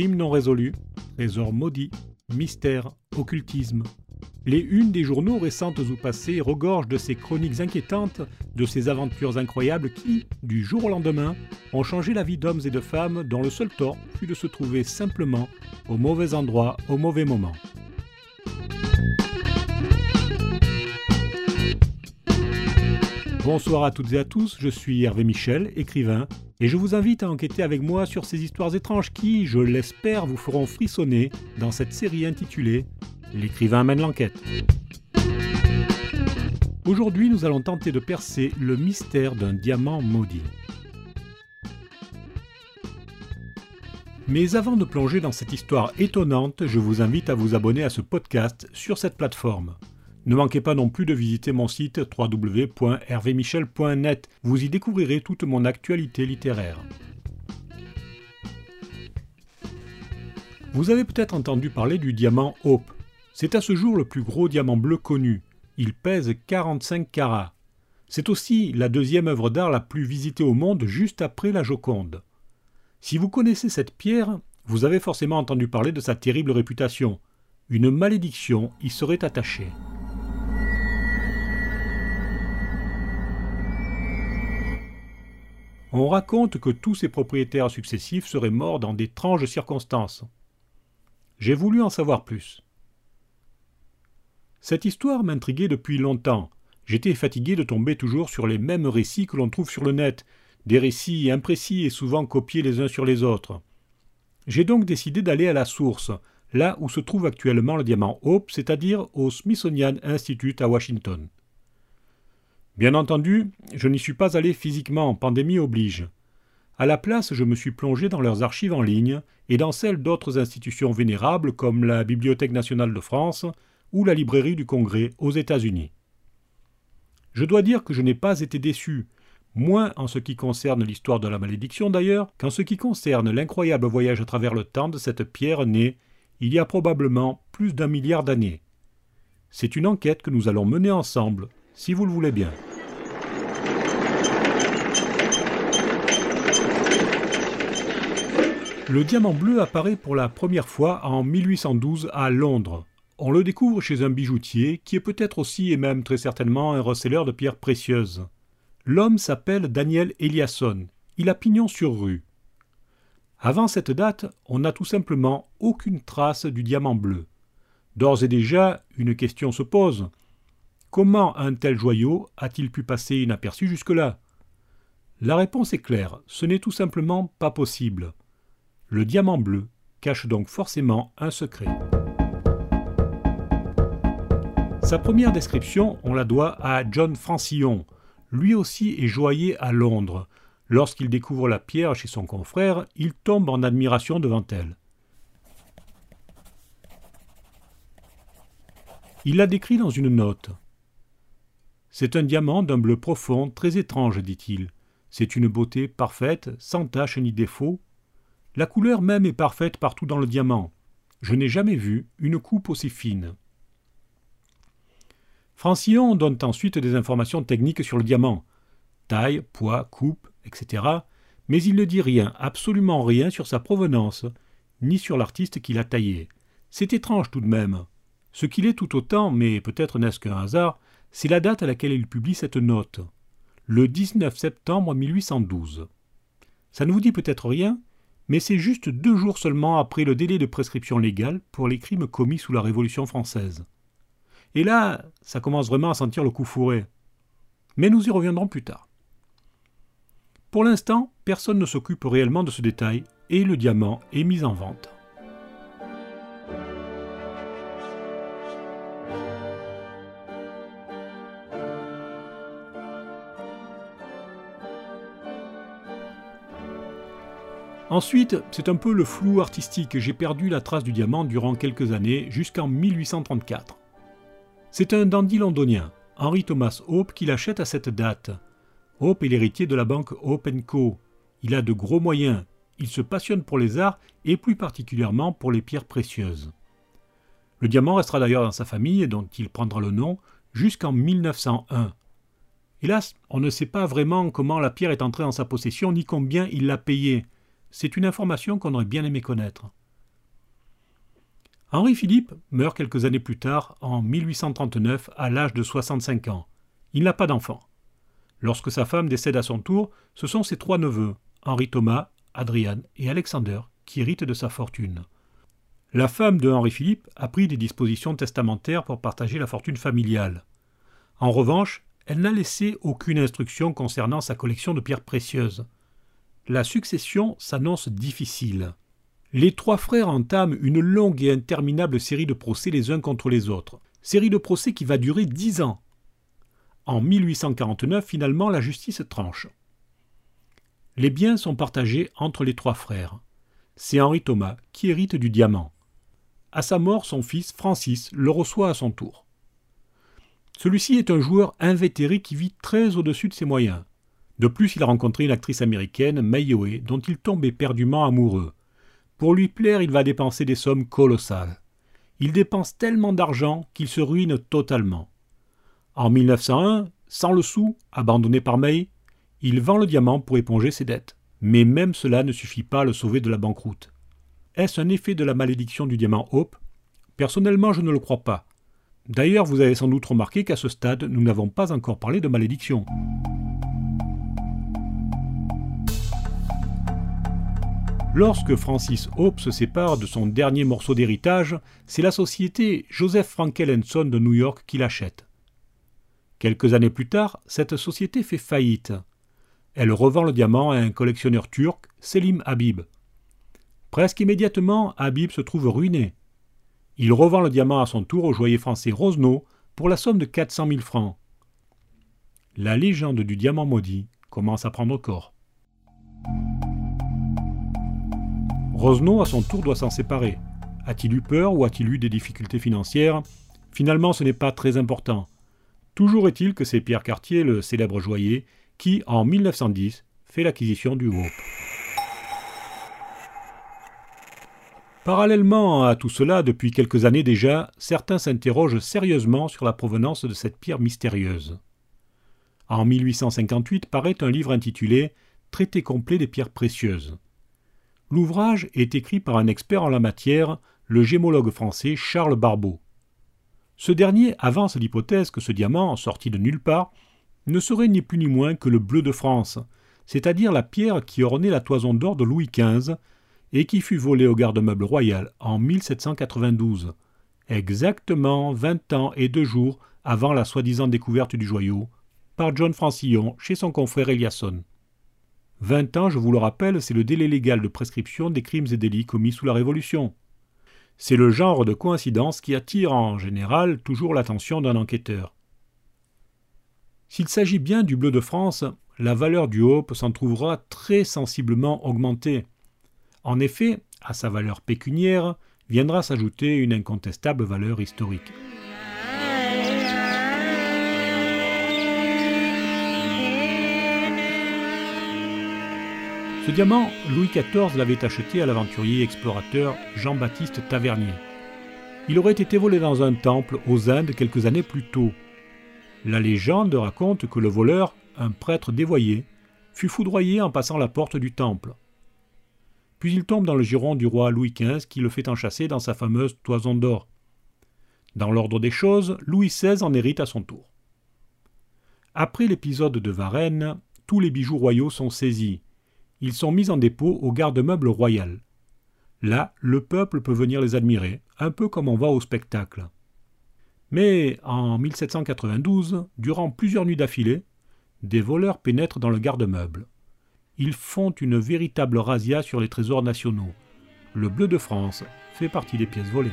Crimes non résolus, trésors maudits, mystères, occultisme. Les unes des journaux récentes ou passées regorgent de ces chroniques inquiétantes, de ces aventures incroyables qui, du jour au lendemain, ont changé la vie d'hommes et de femmes dont le seul tort fut de se trouver simplement au mauvais endroit au mauvais moment. Bonsoir à toutes et à tous, je suis Hervé Michel, écrivain, et je vous invite à enquêter avec moi sur ces histoires étranges qui, je l'espère, vous feront frissonner dans cette série intitulée L'écrivain mène l'enquête. Aujourd'hui, nous allons tenter de percer le mystère d'un diamant maudit. Mais avant de plonger dans cette histoire étonnante, je vous invite à vous abonner à ce podcast sur cette plateforme. Ne manquez pas non plus de visiter mon site www.hervémichel.net. Vous y découvrirez toute mon actualité littéraire. Vous avez peut-être entendu parler du diamant Hope. C'est à ce jour le plus gros diamant bleu connu. Il pèse 45 carats. C'est aussi la deuxième œuvre d'art la plus visitée au monde juste après la Joconde. Si vous connaissez cette pierre, vous avez forcément entendu parler de sa terrible réputation. Une malédiction y serait attachée. On raconte que tous ses propriétaires successifs seraient morts dans d'étranges circonstances. J'ai voulu en savoir plus. Cette histoire m'intriguait depuis longtemps. J'étais fatigué de tomber toujours sur les mêmes récits que l'on trouve sur le net, des récits imprécis et souvent copiés les uns sur les autres. J'ai donc décidé d'aller à la source, là où se trouve actuellement le diamant Hope, c'est-à-dire au Smithsonian Institute à Washington. Bien entendu, je n'y suis pas allé physiquement, pandémie oblige. À la place, je me suis plongé dans leurs archives en ligne et dans celles d'autres institutions vénérables comme la Bibliothèque nationale de France ou la Librairie du Congrès aux États-Unis. Je dois dire que je n'ai pas été déçu, moins en ce qui concerne l'histoire de la malédiction d'ailleurs qu'en ce qui concerne l'incroyable voyage à travers le temps de cette pierre née il y a probablement plus d'un milliard d'années. C'est une enquête que nous allons mener ensemble, si vous le voulez bien. Le diamant bleu apparaît pour la première fois en 1812 à Londres. On le découvre chez un bijoutier qui est peut-être aussi et même très certainement un receleur de pierres précieuses. L'homme s'appelle Daniel Eliasson. Il a pignon sur rue. Avant cette date, on n'a tout simplement aucune trace du diamant bleu. D'ores et déjà, une question se pose. Comment un tel joyau a-t-il pu passer inaperçu jusque-là? La réponse est claire, ce n'est tout simplement pas possible. Le diamant bleu cache donc forcément un secret. Sa première description, on la doit à John Francillon. Lui aussi est joaillier à Londres. Lorsqu'il découvre la pierre chez son confrère, il tombe en admiration devant elle. Il la décrit dans une note. C'est un diamant d'un bleu profond, très étrange, dit-il. C'est une beauté parfaite, sans tache ni défaut, la couleur même est parfaite partout dans le diamant. Je n'ai jamais vu une coupe aussi fine. Francillon donne ensuite des informations techniques sur le diamant taille, poids, coupe, etc. Mais il ne dit rien, absolument rien sur sa provenance, ni sur l'artiste qui l'a taillé. C'est étrange tout de même. Ce qu'il est tout autant, mais peut-être n'est-ce qu'un hasard, c'est la date à laquelle il publie cette note. Le 19 septembre 1812. Ça ne vous dit peut-être rien, mais c'est juste deux jours seulement après le délai de prescription légale pour les crimes commis sous la Révolution française. Et là, ça commence vraiment à sentir le coup fourré. Mais nous y reviendrons plus tard. Pour l'instant, personne ne s'occupe réellement de ce détail et le diamant est mis en vente. Ensuite, c'est un peu le flou artistique. J'ai perdu la trace du diamant durant quelques années, jusqu'en 1834. C'est un dandy londonien, Henry Thomas Hope, qui l'achète à cette date. Hope est l'héritier de la banque Hope Co. Il a de gros moyens. Il se passionne pour les arts et plus particulièrement pour les pierres précieuses. Le diamant restera d'ailleurs dans sa famille, dont il prendra le nom, jusqu'en 1901. Hélas, on ne sait pas vraiment comment la pierre est entrée en sa possession ni combien il l'a payée. C'est une information qu'on aurait bien aimé connaître. Henri Philippe meurt quelques années plus tard, en 1839, à l'âge de 65 ans. Il n'a pas d'enfant. Lorsque sa femme décède à son tour, ce sont ses trois neveux, Henri Thomas, Adriane et Alexander, qui héritent de sa fortune. La femme de Henri-Philippe a pris des dispositions testamentaires pour partager la fortune familiale. En revanche, elle n'a laissé aucune instruction concernant sa collection de pierres précieuses. La succession s'annonce difficile. Les trois frères entament une longue et interminable série de procès les uns contre les autres, série de procès qui va durer dix ans. En 1849, finalement, la justice tranche. Les biens sont partagés entre les trois frères. C'est Henri Thomas qui hérite du diamant. À sa mort, son fils, Francis, le reçoit à son tour. Celui-ci est un joueur invétéré qui vit très au-dessus de ses moyens. De plus, il a rencontré une actrice américaine, Mayoe, dont il tombe éperdument amoureux. Pour lui plaire, il va dépenser des sommes colossales. Il dépense tellement d'argent qu'il se ruine totalement. En 1901, sans le sou, abandonné par May, il vend le diamant pour éponger ses dettes. Mais même cela ne suffit pas à le sauver de la banqueroute. Est-ce un effet de la malédiction du diamant Hope? Personnellement, je ne le crois pas. D'ailleurs, vous avez sans doute remarqué qu'à ce stade, nous n'avons pas encore parlé de malédiction. Lorsque Francis Hope se sépare de son dernier morceau d'héritage, c'est la société Joseph Frankel Son de New York qui l'achète. Quelques années plus tard, cette société fait faillite. Elle revend le diamant à un collectionneur turc, Selim Habib. Presque immédiatement, Habib se trouve ruiné. Il revend le diamant à son tour au joaillier français Rosenau pour la somme de 400 000 francs. La légende du diamant maudit commence à prendre corps. Rosenau, à son tour, doit s'en séparer. A-t-il eu peur ou a-t-il eu des difficultés financières? Finalement, ce n'est pas très important. Toujours est-il que c'est Pierre Cartier, le célèbre joaillier, qui, en 1910, fait l'acquisition du Hope. Parallèlement à tout cela, depuis quelques années déjà, certains s'interrogent sérieusement sur la provenance de cette pierre mystérieuse. En 1858 paraît un livre intitulé Traité complet des pierres précieuses. L'ouvrage est écrit par un expert en la matière, le gémologue français Charles Barbeau. Ce dernier avance l'hypothèse que ce diamant, sorti de nulle part, ne serait ni plus ni moins que le bleu de France, c'est-à-dire la pierre qui ornait la toison d'or de Louis XV et qui fut volée au garde-meuble royal en 1792, exactement vingt ans et deux jours avant la soi-disant découverte du joyau, par John Francillon chez son confrère Eliasson. Vingt ans, je vous le rappelle, c'est le délai légal de prescription des crimes et délits commis sous la Révolution. C'est le genre de coïncidence qui attire en général toujours l'attention d'un enquêteur. S'il s'agit bien du bleu de France, la valeur du Hope s'en trouvera très sensiblement augmentée. En effet, à sa valeur pécuniaire viendra s'ajouter une incontestable valeur historique. Ce diamant, Louis XIV l'avait acheté à l'aventurier explorateur Jean-Baptiste Tavernier. Il aurait été volé dans un temple aux Indes quelques années plus tôt. La légende raconte que le voleur, un prêtre dévoyé, fut foudroyé en passant la porte du temple. Puis il tombe dans le giron du roi Louis XV qui le fait enchasser dans sa fameuse toison d'or. Dans l'ordre des choses, Louis XVI en hérite à son tour. Après l'épisode de Varennes, tous les bijoux royaux sont saisis. Ils sont mis en dépôt au garde-meuble royal. Là, le peuple peut venir les admirer, un peu comme on va au spectacle. Mais en 1792, durant plusieurs nuits d'affilée, des voleurs pénètrent dans le garde-meuble. Ils font une véritable razzia sur les trésors nationaux. Le bleu de France fait partie des pièces volées.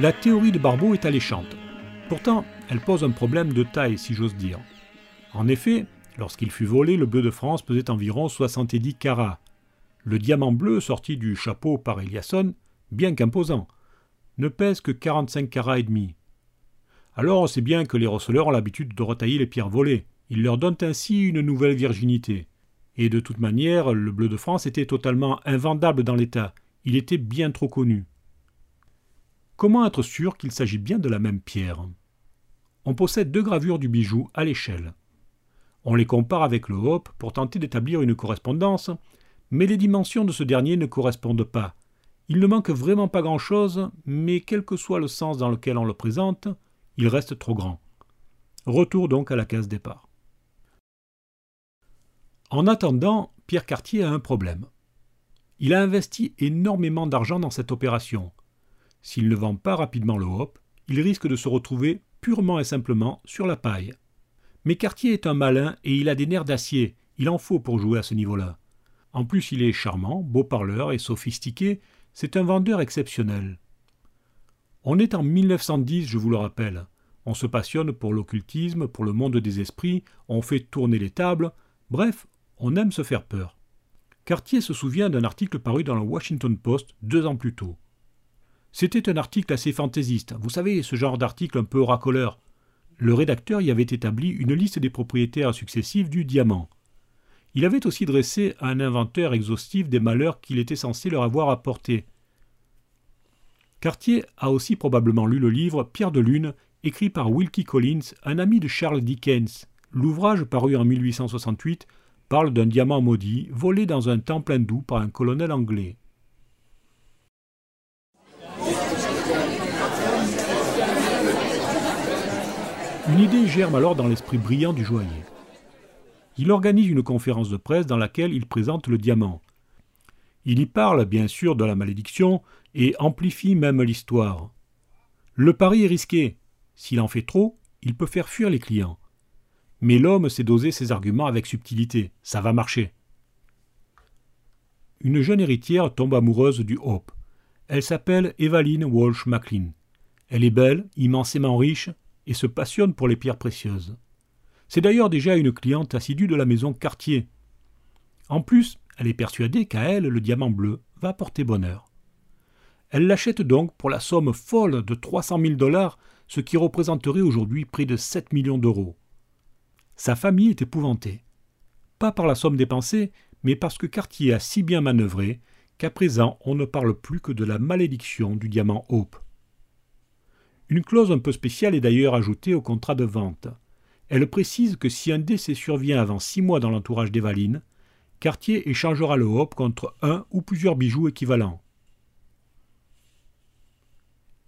La théorie de Barbeau est alléchante. Pourtant, elle pose un problème de taille, si j'ose dire. En effet, lorsqu'il fut volé, le bleu de France pesait environ 70 carats. Le diamant bleu sorti du chapeau par Eliasson, bien qu'imposant, ne pèse que 45 carats et demi. Alors c'est bien que les receleurs ont l'habitude de retailler les pierres volées. Ils leur donnent ainsi une nouvelle virginité. Et de toute manière, le bleu de France était totalement invendable dans l'état. Il était bien trop connu. Comment être sûr qu'il s'agit bien de la même pierre? On possède deux gravures du bijou à l'échelle. On les compare avec le hope pour tenter d'établir une correspondance, mais les dimensions de ce dernier ne correspondent pas. Il ne manque vraiment pas grand-chose, mais quel que soit le sens dans lequel on le présente, il reste trop grand. Retour donc à la case départ. En attendant, Pierre Cartier a un problème. Il a investi énormément d'argent dans cette opération. S'il ne vend pas rapidement le hop, il risque de se retrouver purement et simplement sur la paille. Mais Cartier est un malin et il a des nerfs d'acier, il en faut pour jouer à ce niveau-là. En plus, il est charmant, beau parleur et sophistiqué, c'est un vendeur exceptionnel. On est en 1910, je vous le rappelle. On se passionne pour l'occultisme, pour le monde des esprits, on fait tourner les tables, bref, on aime se faire peur. Cartier se souvient d'un article paru dans le Washington Post deux ans plus tôt. C'était un article assez fantaisiste, vous savez, ce genre d'article un peu racoleur. Le rédacteur y avait établi une liste des propriétaires successifs du diamant. Il avait aussi dressé un inventaire exhaustif des malheurs qu'il était censé leur avoir apportés. Cartier a aussi probablement lu le livre Pierre de Lune, écrit par Wilkie Collins, un ami de Charles Dickens. L'ouvrage, paru en 1868, parle d'un diamant maudit volé dans un temple hindou par un colonel anglais. Une idée germe alors dans l'esprit brillant du joaillier. Il organise une conférence de presse dans laquelle il présente le diamant. Il y parle bien sûr de la malédiction et amplifie même l'histoire. Le pari est risqué. S'il en fait trop, il peut faire fuir les clients. Mais l'homme sait doser ses arguments avec subtilité. Ça va marcher. Une jeune héritière tombe amoureuse du Hope. Elle s'appelle Evaline Walsh MacLean. Elle est belle, immensément riche, et se passionne pour les pierres précieuses. C'est d'ailleurs déjà une cliente assidue de la maison Cartier. En plus, elle est persuadée qu'à elle, le diamant bleu va porter bonheur. Elle l'achète donc pour la somme folle de 300 000 dollars, ce qui représenterait aujourd'hui près de 7 millions d'euros. Sa famille est épouvantée. Pas par la somme dépensée, mais parce que Cartier a si bien manœuvré qu'à présent on ne parle plus que de la malédiction du diamant Hope. Une clause un peu spéciale est d'ailleurs ajoutée au contrat de vente. Elle précise que si un décès survient avant six mois dans l'entourage d'Evaline, Cartier échangera le Hope contre un ou plusieurs bijoux équivalents.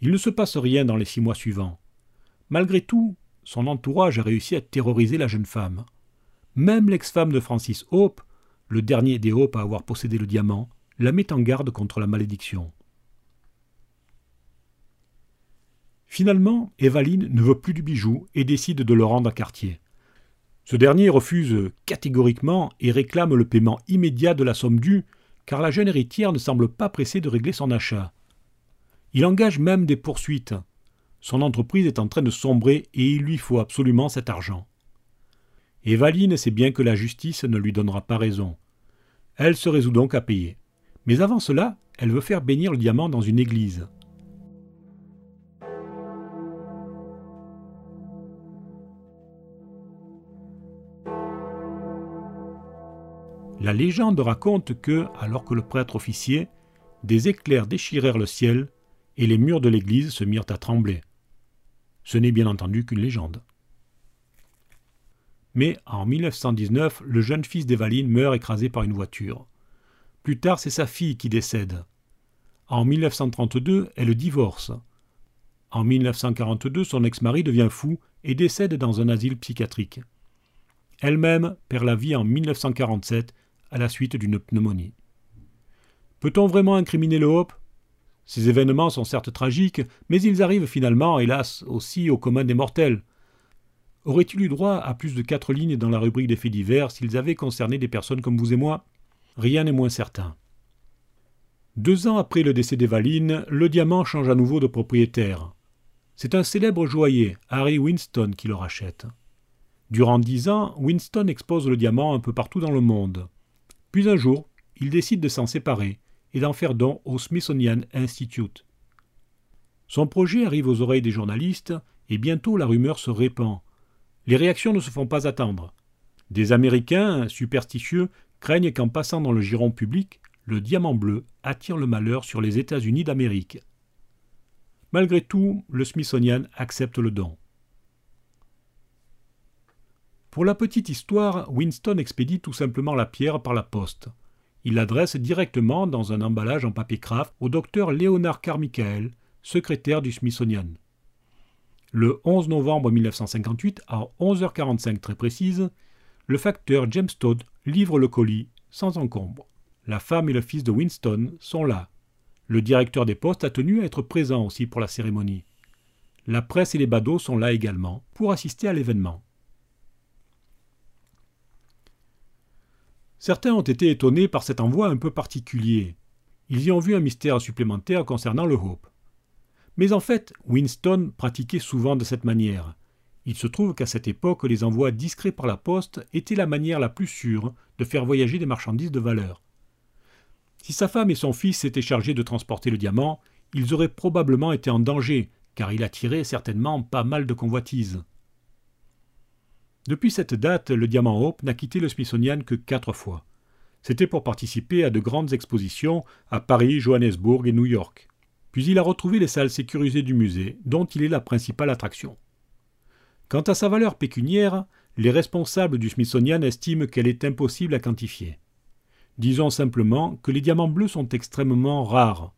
Il ne se passe rien dans les six mois suivants. Malgré tout, son entourage a réussi à terroriser la jeune femme. Même l'ex-femme de Francis Hope, le dernier des Hope à avoir possédé le diamant, la met en garde contre la malédiction. Finalement, Evaline ne veut plus du bijou et décide de le rendre à Cartier. Ce dernier refuse catégoriquement et réclame le paiement immédiat de la somme due, car la jeune héritière ne semble pas pressée de régler son achat. Il engage même des poursuites. Son entreprise est en train de sombrer et il lui faut absolument cet argent. Evaline sait bien que la justice ne lui donnera pas raison. Elle se résout donc à payer. Mais avant cela, elle veut faire bénir le diamant dans une église. La légende raconte que, alors que le prêtre officiait, des éclairs déchirèrent le ciel et les murs de l'église se mirent à trembler. Ce n'est bien entendu qu'une légende. Mais en 1919, le jeune fils d'Evaline meurt écrasé par une voiture. Plus tard, c'est sa fille qui décède. En 1932, elle divorce. En 1942, son ex-mari devient fou et décède dans un asile psychiatrique. Elle-même perd la vie en 1947 à la suite d'une pneumonie. Peut-on vraiment incriminer le Hope? Ces événements sont certes tragiques, mais ils arrivent finalement, hélas, aussi au commun des mortels. Aurait-il eu droit à plus de quatre lignes dans la rubrique des faits divers s'ils avaient concerné des personnes comme vous et moi? Rien n'est moins certain. Deux ans après le décès d'Evaline, le diamant change à nouveau de propriétaire. C'est un célèbre joaillier, Harry Winston, qui le rachète. Durant dix ans, Winston expose le diamant un peu partout dans le monde. Puis un jour, il décide de s'en séparer et d'en faire don au Smithsonian Institute. Son projet arrive aux oreilles des journalistes et bientôt la rumeur se répand. Les réactions ne se font pas attendre. Des Américains superstitieux craignent qu'en passant dans le giron public, le diamant bleu attire le malheur sur les États-Unis d'Amérique. Malgré tout, le Smithsonian accepte le don. Pour la petite histoire, Winston expédie tout simplement la pierre par la poste. Il l'adresse directement dans un emballage en papier craft au docteur Leonard Carmichael, secrétaire du Smithsonian. Le 11 novembre 1958, à 11h45 très précise, le facteur James Todd livre le colis sans encombre. La femme et le fils de Winston sont là. Le directeur des postes a tenu à être présent aussi pour la cérémonie. La presse et les badauds sont là également pour assister à l'événement. Certains ont été étonnés par cet envoi un peu particulier. Ils y ont vu un mystère supplémentaire concernant le Hope. Mais en fait, Winston pratiquait souvent de cette manière. Il se trouve qu'à cette époque, les envois discrets par la poste étaient la manière la plus sûre de faire voyager des marchandises de valeur. Si sa femme et son fils s'étaient chargés de transporter le diamant, ils auraient probablement été en danger, car il attirait certainement pas mal de convoitises. Depuis cette date, le Diamant Hope n'a quitté le Smithsonian que quatre fois. C'était pour participer à de grandes expositions à Paris, Johannesburg et New York. Puis il a retrouvé les salles sécurisées du musée, dont il est la principale attraction. Quant à sa valeur pécuniaire, les responsables du Smithsonian estiment qu'elle est impossible à quantifier. Disons simplement que les diamants bleus sont extrêmement rares.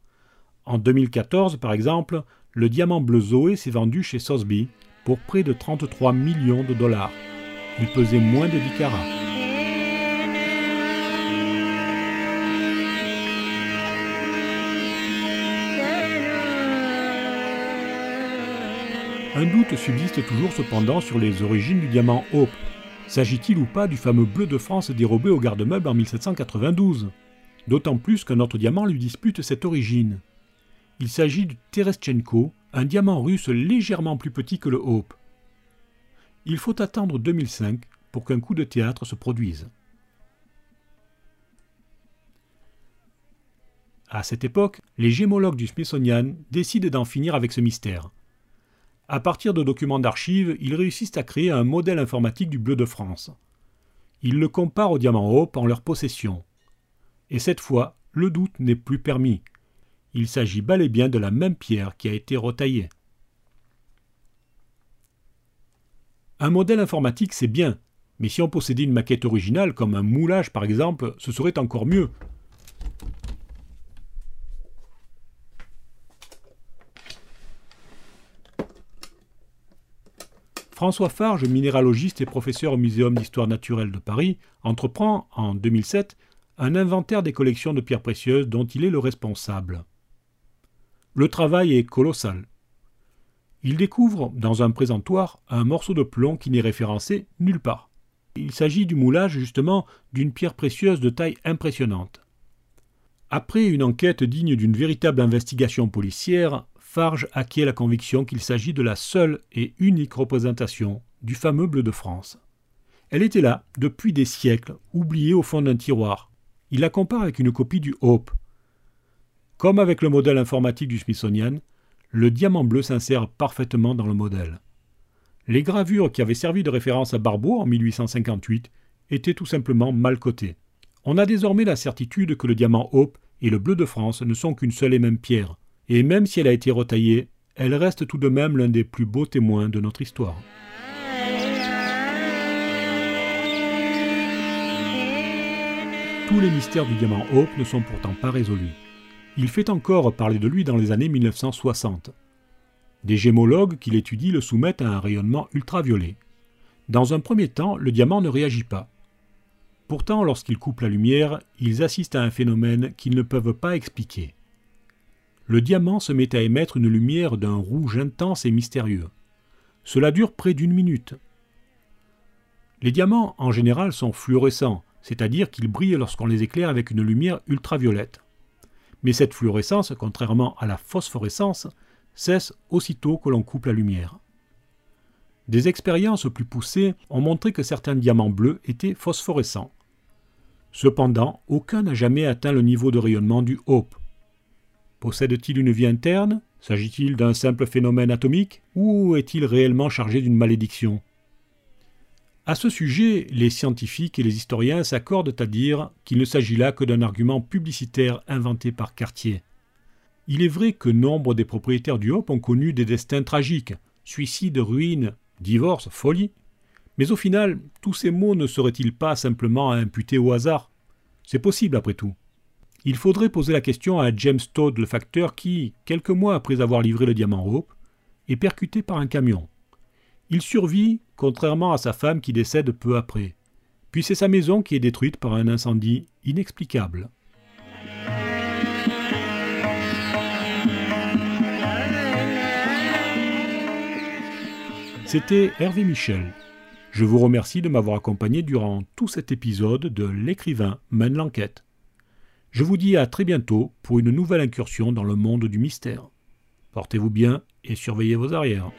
En 2014, par exemple, le diamant bleu Zoé s'est vendu chez Sotheby pour près de 33 millions de dollars. Il pesait moins de 10 carats. Un doute subsiste toujours cependant sur les origines du diamant Hope. S'agit-il ou pas du fameux bleu de France dérobé au garde-meuble en 1792 D'autant plus qu'un autre diamant lui dispute cette origine. Il s'agit du Tereschenko, un diamant russe légèrement plus petit que le Hope. Il faut attendre 2005 pour qu'un coup de théâtre se produise. À cette époque, les gémologues du Smithsonian décident d'en finir avec ce mystère. À partir de documents d'archives, ils réussissent à créer un modèle informatique du bleu de France. Ils le comparent au diamant Hope en leur possession. Et cette fois, le doute n'est plus permis. Il s'agit bel et bien de la même pierre qui a été retaillée. Un modèle informatique, c'est bien, mais si on possédait une maquette originale, comme un moulage par exemple, ce serait encore mieux. François Farge, minéralogiste et professeur au Muséum d'histoire naturelle de Paris, entreprend, en 2007, un inventaire des collections de pierres précieuses dont il est le responsable. Le travail est colossal. Il découvre, dans un présentoir, un morceau de plomb qui n'est référencé nulle part. Il s'agit du moulage, justement, d'une pierre précieuse de taille impressionnante. Après une enquête digne d'une véritable investigation policière, Farge acquiert la conviction qu'il s'agit de la seule et unique représentation du fameux bleu de France. Elle était là, depuis des siècles, oubliée au fond d'un tiroir. Il la compare avec une copie du Hope. Comme avec le modèle informatique du Smithsonian, le diamant bleu s'insère parfaitement dans le modèle. Les gravures qui avaient servi de référence à Barbeau en 1858 étaient tout simplement mal cotées. On a désormais la certitude que le diamant Hope et le bleu de France ne sont qu'une seule et même pierre, et même si elle a été retaillée, elle reste tout de même l'un des plus beaux témoins de notre histoire. Tous les mystères du diamant Hope ne sont pourtant pas résolus. Il fait encore parler de lui dans les années 1960. Des gémologues qui l'étudient le soumettent à un rayonnement ultraviolet. Dans un premier temps, le diamant ne réagit pas. Pourtant, lorsqu'ils coupent la lumière, ils assistent à un phénomène qu'ils ne peuvent pas expliquer. Le diamant se met à émettre une lumière d'un rouge intense et mystérieux. Cela dure près d'une minute. Les diamants, en général, sont fluorescents, c'est-à-dire qu'ils brillent lorsqu'on les éclaire avec une lumière ultraviolette. Mais cette fluorescence, contrairement à la phosphorescence, cesse aussitôt que l'on coupe la lumière. Des expériences plus poussées ont montré que certains diamants bleus étaient phosphorescents. Cependant, aucun n'a jamais atteint le niveau de rayonnement du Hope. Possède-t-il une vie interne? S'agit-il d'un simple phénomène atomique Ou est-il réellement chargé d'une malédiction? À ce sujet, les scientifiques et les historiens s'accordent à dire qu'il ne s'agit là que d'un argument publicitaire inventé par Cartier. Il est vrai que nombre des propriétaires du Hop ont connu des destins tragiques, suicide, ruine, divorce, folie. Mais au final, tous ces mots ne seraient-ils pas simplement à imputer au hasard? C'est possible après tout. Il faudrait poser la question à James Todd, le facteur, qui, quelques mois après avoir livré le diamant Hope, est percuté par un camion. Il survit, contrairement à sa femme qui décède peu après. Puis c'est sa maison qui est détruite par un incendie inexplicable. C'était Hervé Michel. Je vous remercie de m'avoir accompagné durant tout cet épisode de L'écrivain mène l'enquête. Je vous dis à très bientôt pour une nouvelle incursion dans le monde du mystère. Portez-vous bien et surveillez vos arrières.